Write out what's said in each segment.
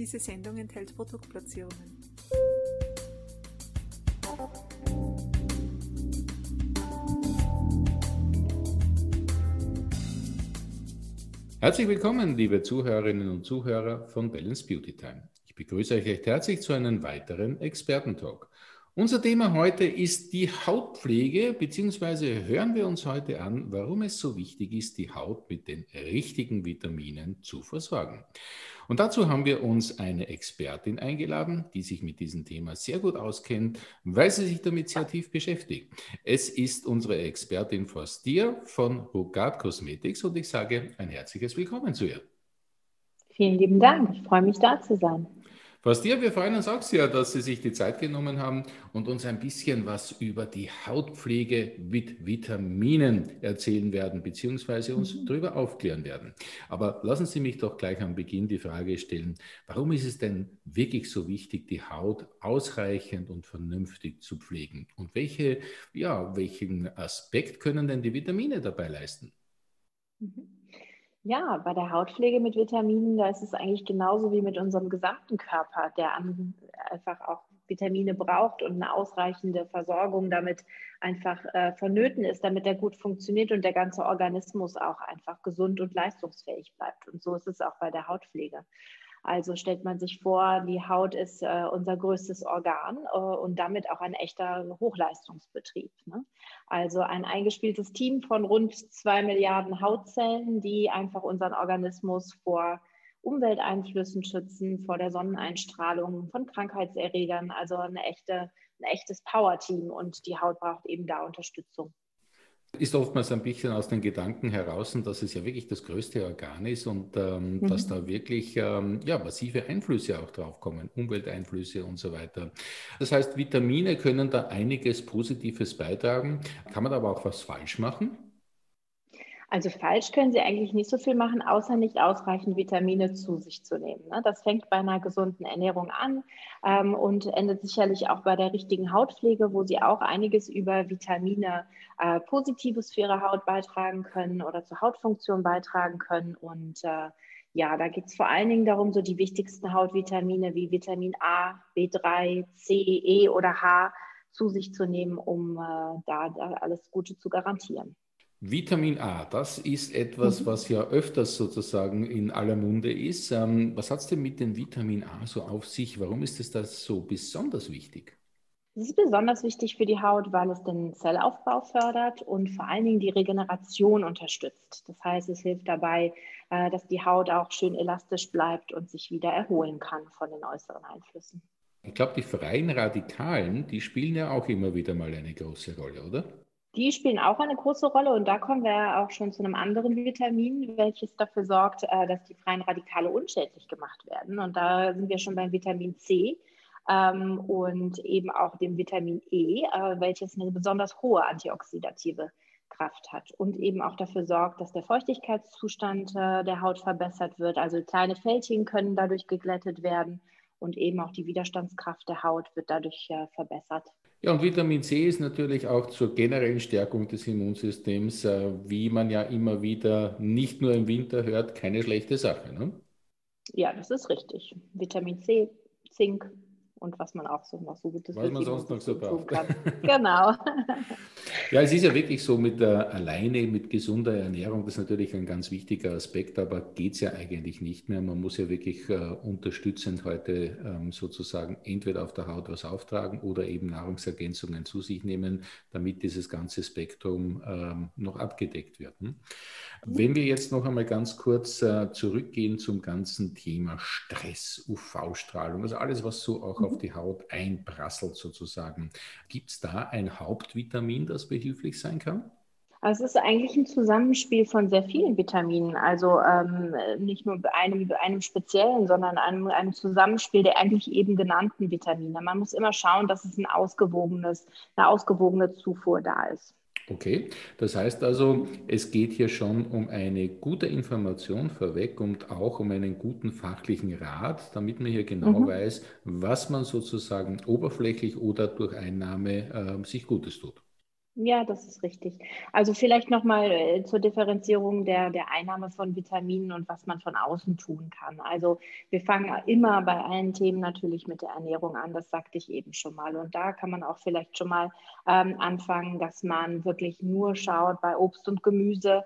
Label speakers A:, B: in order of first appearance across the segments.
A: Diese Sendung enthält Produktplatzierungen.
B: Herzlich willkommen, liebe Zuhörerinnen und Zuhörer von Balance Beauty Time. Ich begrüße euch recht herzlich zu einem weiteren Expertentalk. Unser Thema heute ist die Hautpflege, beziehungsweise hören wir uns heute an, warum es so wichtig ist, die Haut mit den richtigen Vitaminen zu versorgen. Und dazu haben wir uns eine Expertin eingeladen, die sich mit diesem Thema sehr gut auskennt, weil sie sich damit sehr tief beschäftigt. Es ist unsere Expertin Frau Stier von Rugard Cosmetics und ich sage ein herzliches Willkommen zu ihr.
C: Vielen lieben Dank. Ich freue mich, da zu sein.
B: Stier, wir freuen uns auch sehr, dass Sie sich die Zeit genommen haben und uns ein bisschen was über die Hautpflege mit Vitaminen erzählen werden, beziehungsweise uns mhm. darüber aufklären werden. Aber lassen Sie mich doch gleich am Beginn die Frage stellen, warum ist es denn wirklich so wichtig, die Haut ausreichend und vernünftig zu pflegen? Und welche, ja, welchen Aspekt können denn die Vitamine dabei leisten?
C: Mhm. Ja, bei der Hautpflege mit Vitaminen, da ist es eigentlich genauso wie mit unserem gesamten Körper, der einfach auch Vitamine braucht und eine ausreichende Versorgung damit einfach äh, vonnöten ist, damit er gut funktioniert und der ganze Organismus auch einfach gesund und leistungsfähig bleibt. Und so ist es auch bei der Hautpflege. Also stellt man sich vor, die Haut ist äh, unser größtes Organ äh, und damit auch ein echter Hochleistungsbetrieb. Ne? Also ein eingespieltes Team von rund zwei Milliarden Hautzellen, die einfach unseren Organismus vor Umwelteinflüssen schützen, vor der Sonneneinstrahlung, von Krankheitserregern. Also eine echte, ein echtes Power-Team und die Haut braucht eben da Unterstützung
B: ist oftmals ein bisschen aus den Gedanken heraus, dass es ja wirklich das größte Organ ist und ähm, mhm. dass da wirklich ähm, ja, massive Einflüsse auch drauf kommen, Umwelteinflüsse und so weiter. Das heißt, Vitamine können da einiges Positives beitragen. Kann man aber auch was falsch machen?
C: Also falsch können sie eigentlich nicht so viel machen, außer nicht ausreichend Vitamine zu sich zu nehmen. Ne? Das fängt bei einer gesunden Ernährung an ähm, und endet sicherlich auch bei der richtigen Hautpflege, wo sie auch einiges über Vitamine äh, Positives für ihre Haut beitragen können oder zur Hautfunktion beitragen können. Und äh, ja, da geht es vor allen Dingen darum, so die wichtigsten Hautvitamine wie Vitamin A, B3, C, E oder H zu sich zu nehmen, um äh, da, da alles Gute zu garantieren.
B: Vitamin A, das ist etwas, mhm. was ja öfters sozusagen in aller Munde ist. Ähm, was hat es denn mit dem Vitamin A so auf sich? Warum ist es das so besonders wichtig?
C: Es ist besonders wichtig für die Haut, weil es den Zellaufbau fördert und vor allen Dingen die Regeneration unterstützt. Das heißt, es hilft dabei, äh, dass die Haut auch schön elastisch bleibt und sich wieder erholen kann von den äußeren Einflüssen.
B: Ich glaube, die freien Radikalen, die spielen ja auch immer wieder mal eine große Rolle, oder?
C: Die spielen auch eine große Rolle und da kommen wir auch schon zu einem anderen Vitamin, welches dafür sorgt, äh, dass die freien Radikale unschädlich gemacht werden. Und da sind wir schon beim Vitamin C ähm, und eben auch dem Vitamin E, äh, welches eine besonders hohe antioxidative Kraft hat und eben auch dafür sorgt, dass der Feuchtigkeitszustand äh, der Haut verbessert wird. Also kleine Fältchen können dadurch geglättet werden und eben auch die Widerstandskraft der Haut wird dadurch verbessert.
B: Ja, und Vitamin C ist natürlich auch zur generellen Stärkung des Immunsystems, äh, wie man ja immer wieder nicht nur im Winter hört, keine schlechte Sache. Ne?
C: Ja, das ist richtig. Vitamin C, Zink, und was man auch so noch so
B: Gutes was man sonst noch so braucht.
C: Kann. genau.
B: ja, es ist ja wirklich so mit der alleine mit gesunder Ernährung, das ist natürlich ein ganz wichtiger Aspekt, aber geht es ja eigentlich nicht mehr. Man muss ja wirklich äh, unterstützend heute ähm, sozusagen entweder auf der Haut was auftragen oder eben Nahrungsergänzungen zu sich nehmen, damit dieses ganze Spektrum ähm, noch abgedeckt wird. Hm? Wenn wir jetzt noch einmal ganz kurz äh, zurückgehen zum ganzen Thema Stress, UV-Strahlung, also alles, was so auch mhm. auf die Haut einprasselt sozusagen. Gibt es da ein Hauptvitamin, das behilflich sein kann?
C: Also es ist eigentlich ein Zusammenspiel von sehr vielen Vitaminen, also ähm, nicht nur einem, einem speziellen, sondern einem, einem Zusammenspiel der eigentlich eben genannten Vitamine. Man muss immer schauen, dass es ein ausgewogenes, eine ausgewogene Zufuhr da ist.
B: Okay, das heißt also, es geht hier schon um eine gute Information vorweg und auch um einen guten fachlichen Rat, damit man hier genau mhm. weiß, was man sozusagen oberflächlich oder durch Einnahme äh, sich Gutes tut.
C: Ja, das ist richtig. Also vielleicht nochmal äh, zur Differenzierung der, der Einnahme von Vitaminen und was man von außen tun kann. Also wir fangen immer bei allen Themen natürlich mit der Ernährung an, das sagte ich eben schon mal. Und da kann man auch vielleicht schon mal ähm, anfangen, dass man wirklich nur schaut bei Obst und Gemüse,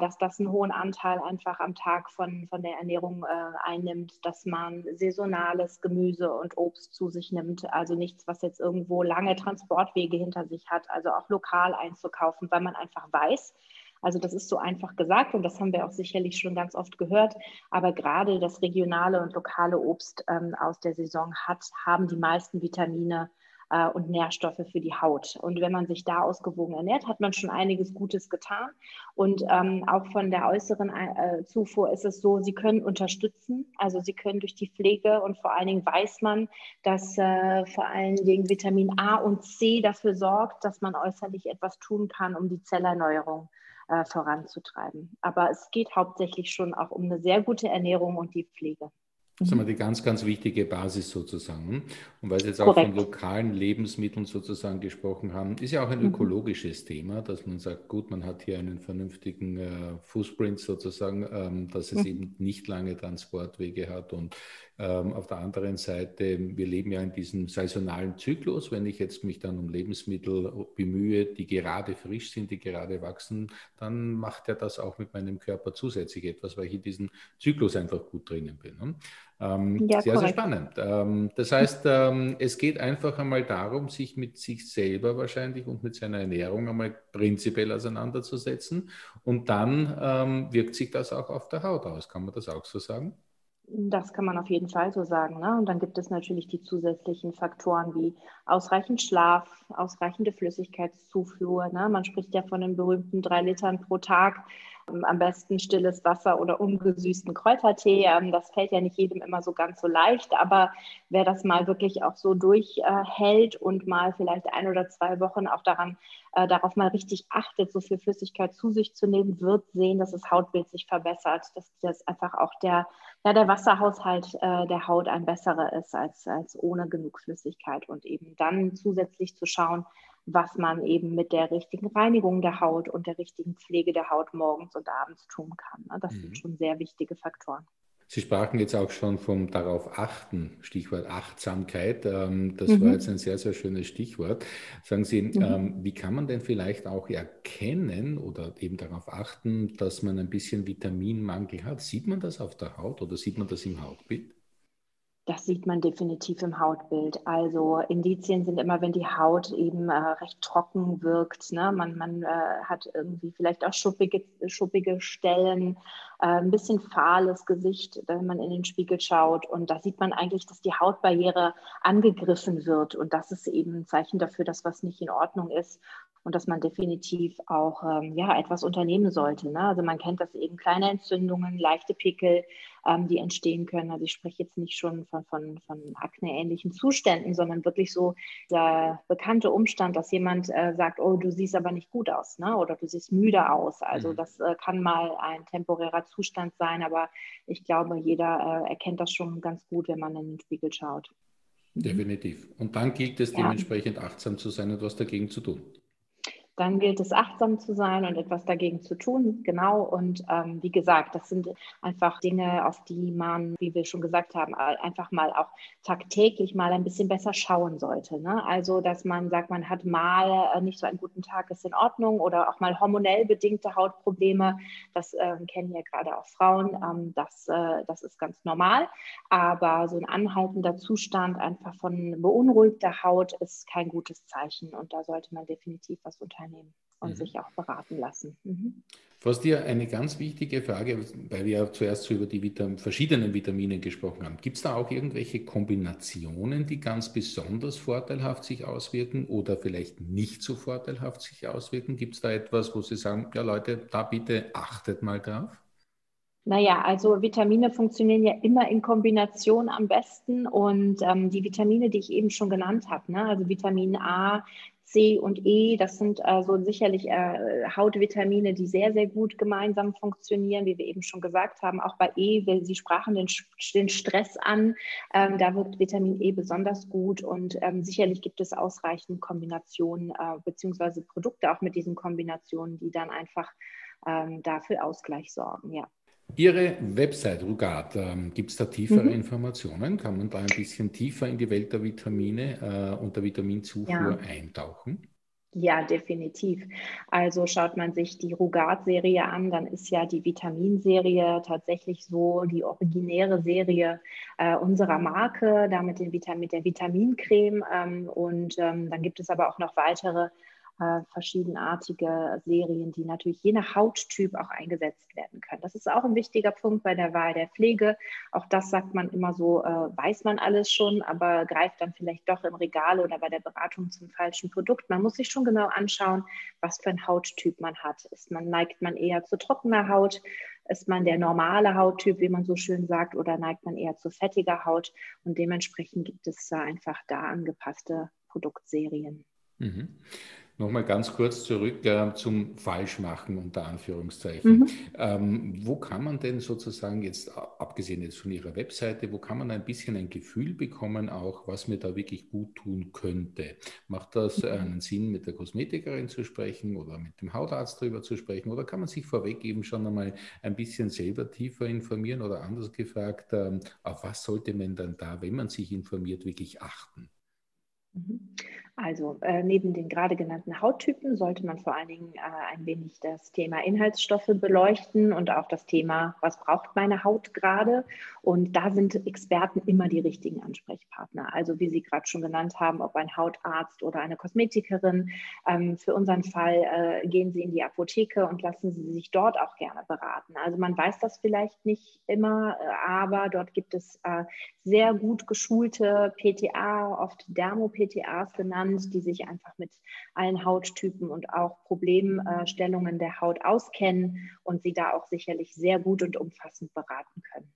C: dass das einen hohen Anteil einfach am Tag von, von der Ernährung äh, einnimmt, dass man saisonales Gemüse und Obst zu sich nimmt. Also nichts, was jetzt irgendwo lange Transportwege hinter sich hat, also auch lokal lokal einzukaufen, weil man einfach weiß, also das ist so einfach gesagt und das haben wir auch sicherlich schon ganz oft gehört. Aber gerade das regionale und lokale Obst ähm, aus der Saison hat, haben die meisten Vitamine äh, und Nährstoffe für die Haut. Und wenn man sich da ausgewogen ernährt, hat man schon einiges Gutes getan. Und ähm, auch von der äußeren äh, Zufuhr ist es so, sie können unterstützen. Also sie können durch die Pflege und vor allen Dingen weiß man, dass äh, vor allen Dingen Vitamin A und C dafür sorgt, dass man äußerlich etwas tun kann, um die Zellerneuerung äh, voranzutreiben. Aber es geht hauptsächlich schon auch um eine sehr gute Ernährung und die Pflege.
B: Das ist einmal die ganz, ganz wichtige Basis sozusagen. Und weil Sie jetzt auch Korrekt. von lokalen Lebensmitteln sozusagen gesprochen haben, ist ja auch ein mhm. ökologisches mhm. Thema, dass man sagt, gut, man hat hier einen vernünftigen äh, Fußprint sozusagen, ähm, dass es mhm. eben nicht lange Transportwege hat und auf der anderen Seite, wir leben ja in diesem saisonalen Zyklus. Wenn ich jetzt mich dann um Lebensmittel bemühe, die gerade frisch sind, die gerade wachsen, dann macht ja das auch mit meinem Körper zusätzlich etwas, weil ich in diesem Zyklus einfach gut drinnen bin. Ne? Ähm, ja, sehr, korrekt. sehr spannend. Ähm, das heißt, ähm, es geht einfach einmal darum, sich mit sich selber wahrscheinlich und mit seiner Ernährung einmal prinzipiell auseinanderzusetzen. Und dann ähm, wirkt sich das auch auf der Haut aus. Kann man das auch so sagen?
C: Das kann man auf jeden Fall so sagen. Ne? Und dann gibt es natürlich die zusätzlichen Faktoren wie ausreichend Schlaf, ausreichende Flüssigkeitszufuhr. Ne? Man spricht ja von den berühmten drei Litern pro Tag. Ähm, am besten stilles Wasser oder ungesüßten Kräutertee. Ähm, das fällt ja nicht jedem immer so ganz so leicht, aber wer das mal wirklich auch so durchhält und mal vielleicht ein oder zwei Wochen auch daran, äh, darauf mal richtig achtet, so viel Flüssigkeit zu sich zu nehmen, wird sehen, dass das Hautbild sich verbessert, dass das einfach auch der, ja, der Wasserhaushalt äh, der Haut ein besserer ist als, als ohne genug Flüssigkeit und eben dann zusätzlich zu schauen, was man eben mit der richtigen Reinigung der Haut und der richtigen Pflege der Haut morgens und abends tun kann. Ne? Das mhm. sind schon sehr wichtige Faktoren.
B: Sie sprachen jetzt auch schon vom darauf achten, Stichwort Achtsamkeit. Ähm, das mhm. war jetzt ein sehr, sehr schönes Stichwort. Sagen Sie, mhm. Ähm, wie kann man denn vielleicht auch erkennen oder eben darauf achten, dass man ein bisschen Vitaminmangel hat? Sieht man das auf der Haut oder sieht man das im Hautbild?
C: Das sieht man definitiv im Hautbild. Also Indizien sind immer, wenn die Haut eben äh, recht trocken wirkt. Ne? Man, man äh, hat irgendwie vielleicht auch schuppige, schuppige Stellen, ein bisschen fahles Gesicht, wenn man in den Spiegel schaut. Und da sieht man eigentlich, dass die Hautbarriere angegriffen wird. Und das ist eben ein Zeichen dafür, dass was nicht in Ordnung ist und dass man definitiv auch ähm, ja, etwas unternehmen sollte. Ne? Also man kennt das eben, kleine Entzündungen, leichte Pickel, ähm, die entstehen können. Also ich spreche jetzt nicht schon von, von, von Akne-ähnlichen Zuständen, sondern wirklich so der bekannte Umstand, dass jemand äh, sagt, oh, du siehst aber nicht gut aus ne? oder du siehst müde aus. Also mhm. das äh, kann mal ein temporärer Zustand sein, aber ich glaube, jeder äh, erkennt das schon ganz gut, wenn man in den Spiegel schaut.
B: Definitiv. Und dann gilt es ja. dementsprechend achtsam zu sein und was dagegen zu tun
C: dann gilt es achtsam zu sein und etwas dagegen zu tun. Genau. Und ähm, wie gesagt, das sind einfach Dinge, auf die man, wie wir schon gesagt haben, einfach mal auch tagtäglich mal ein bisschen besser schauen sollte. Ne? Also, dass man sagt, man hat mal äh, nicht so einen guten Tag, ist in Ordnung oder auch mal hormonell bedingte Hautprobleme. Das äh, kennen ja gerade auch Frauen. Ähm, das, äh, das ist ganz normal. Aber so ein anhaltender Zustand einfach von beunruhigter Haut ist kein gutes Zeichen. Und da sollte man definitiv was unternehmen teilnehmen und mhm. sich auch beraten lassen. Mhm.
B: Fast dir eine ganz wichtige Frage, weil wir ja zuerst so über die Vitam verschiedenen Vitamine gesprochen haben. Gibt es da auch irgendwelche Kombinationen, die ganz besonders vorteilhaft sich auswirken oder vielleicht nicht so vorteilhaft sich auswirken? Gibt es da etwas, wo Sie sagen, ja Leute, da bitte achtet mal drauf?
C: Naja, also Vitamine funktionieren ja immer in Kombination am besten und ähm, die Vitamine, die ich eben schon genannt habe, ne, also Vitamin A, C und E, das sind also sicherlich äh, Hautvitamine, die sehr, sehr gut gemeinsam funktionieren, wie wir eben schon gesagt haben. Auch bei E, Sie sprachen den, den Stress an, ähm, da wirkt Vitamin E besonders gut und ähm, sicherlich gibt es ausreichend Kombinationen äh, beziehungsweise Produkte auch mit diesen Kombinationen, die dann einfach ähm, dafür Ausgleich sorgen, ja.
B: Ihre Website Rugat, ähm, gibt es da tiefere mhm. Informationen? Kann man da ein bisschen tiefer in die Welt der Vitamine äh, und der Vitaminzufuhr ja. eintauchen?
C: Ja, definitiv. Also schaut man sich die Rugat-Serie an, dann ist ja die Vitaminserie tatsächlich so die originäre Serie äh, unserer Marke, da mit, den Vitamin, mit der Vitamincreme. Ähm, und ähm, dann gibt es aber auch noch weitere äh, verschiedenartige Serien, die natürlich je nach Hauttyp auch eingesetzt werden können. Das ist auch ein wichtiger Punkt bei der Wahl der Pflege. Auch das sagt man immer so, äh, weiß man alles schon, aber greift dann vielleicht doch im Regal oder bei der Beratung zum falschen Produkt. Man muss sich schon genau anschauen, was für ein Hauttyp man hat. Ist man, neigt man eher zu trockener Haut? Ist man der normale Hauttyp, wie man so schön sagt, oder neigt man eher zu fettiger Haut? Und dementsprechend gibt es da einfach da angepasste Produktserien. Mhm.
B: Nochmal ganz kurz zurück äh, zum Falschmachen unter Anführungszeichen. Mhm. Ähm, wo kann man denn sozusagen jetzt, abgesehen jetzt von Ihrer Webseite, wo kann man ein bisschen ein Gefühl bekommen, auch was mir da wirklich gut tun könnte? Macht das mhm. einen Sinn, mit der Kosmetikerin zu sprechen oder mit dem Hautarzt darüber zu sprechen? Oder kann man sich vorweg eben schon einmal ein bisschen selber tiefer informieren oder anders gefragt, ähm, auf was sollte man dann da, wenn man sich informiert, wirklich achten?
C: Mhm. Also äh, neben den gerade genannten Hauttypen sollte man vor allen Dingen äh, ein wenig das Thema Inhaltsstoffe beleuchten und auch das Thema, was braucht meine Haut gerade. Und da sind Experten immer die richtigen Ansprechpartner. Also wie Sie gerade schon genannt haben, ob ein Hautarzt oder eine Kosmetikerin. Ähm, für unseren Fall äh, gehen Sie in die Apotheke und lassen Sie sich dort auch gerne beraten. Also man weiß das vielleicht nicht immer, äh, aber dort gibt es äh, sehr gut geschulte PTA, oft Dermo-PTAs genannt genannt, die sich einfach mit allen Hauttypen und auch Problemstellungen der Haut auskennen und sie da auch sicherlich sehr gut und umfassend beraten können.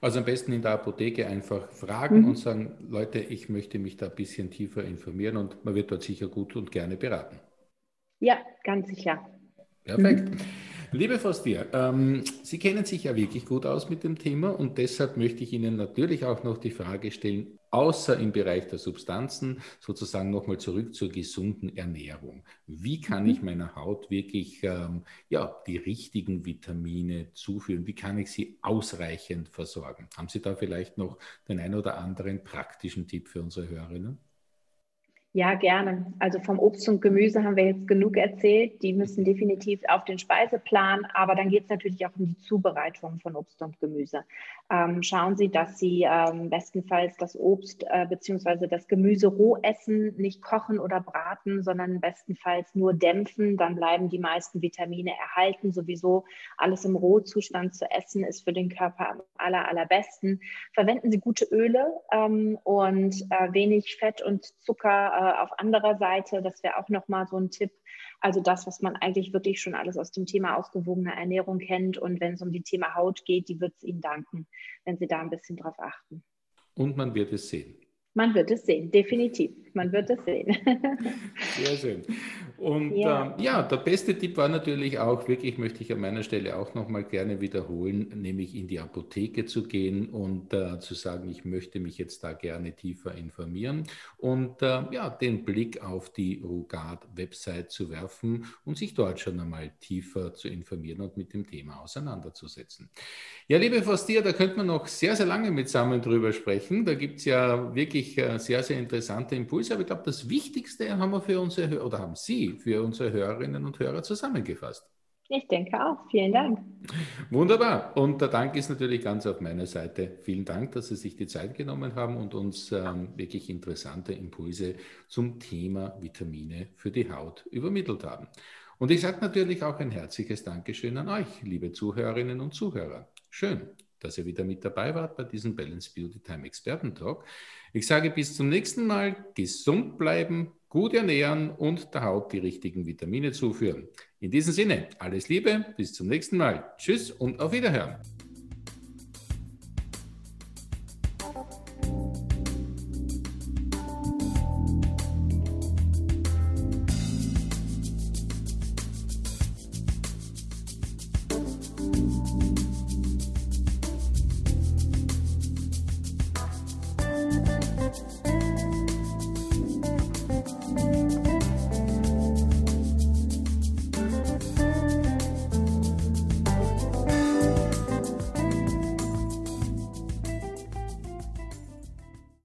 B: Also am besten in der Apotheke einfach fragen mhm. und sagen, Leute, ich möchte mich da ein bisschen tiefer informieren und man wird dort sicher gut und gerne beraten.
C: Ja, ganz sicher.
B: Perfekt. Mhm. Liebe Frau Stier, ähm, Sie kennen sich ja wirklich gut aus mit dem Thema und deshalb möchte ich Ihnen natürlich auch noch die Frage stellen, außer im Bereich der Substanzen, sozusagen nochmal zurück zur gesunden Ernährung. Wie kann ich mhm. meiner Haut wirklich ähm, ja, die richtigen Vitamine zuführen? Wie kann ich sie ausreichend versorgen? Haben Sie da vielleicht noch den ein oder anderen praktischen Tipp für unsere Hörerinnen?
C: Ja, gerne. Also vom Obst und Gemüse haben wir jetzt genug erzählt. Die müssen definitiv auf den Speiseplan, aber dann geht es natürlich auch um die Zubereitung von Obst und Gemüse. Ähm, schauen Sie, dass Sie ähm, bestenfalls das Obst äh, bzw. das Gemüse roh essen, nicht kochen oder braten, sondern bestenfalls nur dämpfen. Dann bleiben die meisten Vitamine erhalten. Sowieso alles im Rohzustand zu essen ist für den Körper am aller, allerbesten. Verwenden Sie gute Öle ähm, und äh, wenig Fett und Zucker äh, auf anderer Seite, das wäre auch nochmal so ein Tipp. Also das, was man eigentlich wirklich schon alles aus dem Thema ausgewogene Ernährung kennt. Und wenn es um die Thema Haut geht, die wird es Ihnen danken, wenn Sie da ein bisschen drauf achten.
B: Und man wird es sehen.
C: Man wird es sehen, definitiv. Man wird es sehen.
B: Sehr schön. Und ja. Ähm, ja. der beste Tipp war natürlich auch, wirklich möchte ich an meiner Stelle auch nochmal gerne wiederholen, nämlich in die Apotheke zu gehen und äh, zu sagen, ich möchte mich jetzt da gerne tiefer informieren und äh, ja, den Blick auf die Rugard-Website zu werfen und sich dort schon einmal tiefer zu informieren und mit dem Thema auseinanderzusetzen. Ja, liebe Frau Stier, da könnte man noch sehr, sehr lange mitsammen drüber sprechen. Da gibt es ja wirklich äh, sehr, sehr interessante Impulse, aber ich glaube, das Wichtigste haben wir für unsere, oder haben Sie für unsere Hörerinnen und Hörer zusammengefasst.
C: Ich denke auch. Vielen Dank.
B: Wunderbar. Und der Dank ist natürlich ganz auf meiner Seite. Vielen Dank, dass Sie sich die Zeit genommen haben und uns ähm, wirklich interessante Impulse zum Thema Vitamine für die Haut übermittelt haben. Und ich sage natürlich auch ein herzliches Dankeschön an euch, liebe Zuhörerinnen und Zuhörer. Schön, dass ihr wieder mit dabei wart bei diesem Balance Beauty Time Experten Talk. Ich sage bis zum nächsten Mal, gesund bleiben, gut ernähren und der Haut die richtigen Vitamine zuführen. In diesem Sinne, alles Liebe, bis zum nächsten Mal. Tschüss und auf Wiederhören.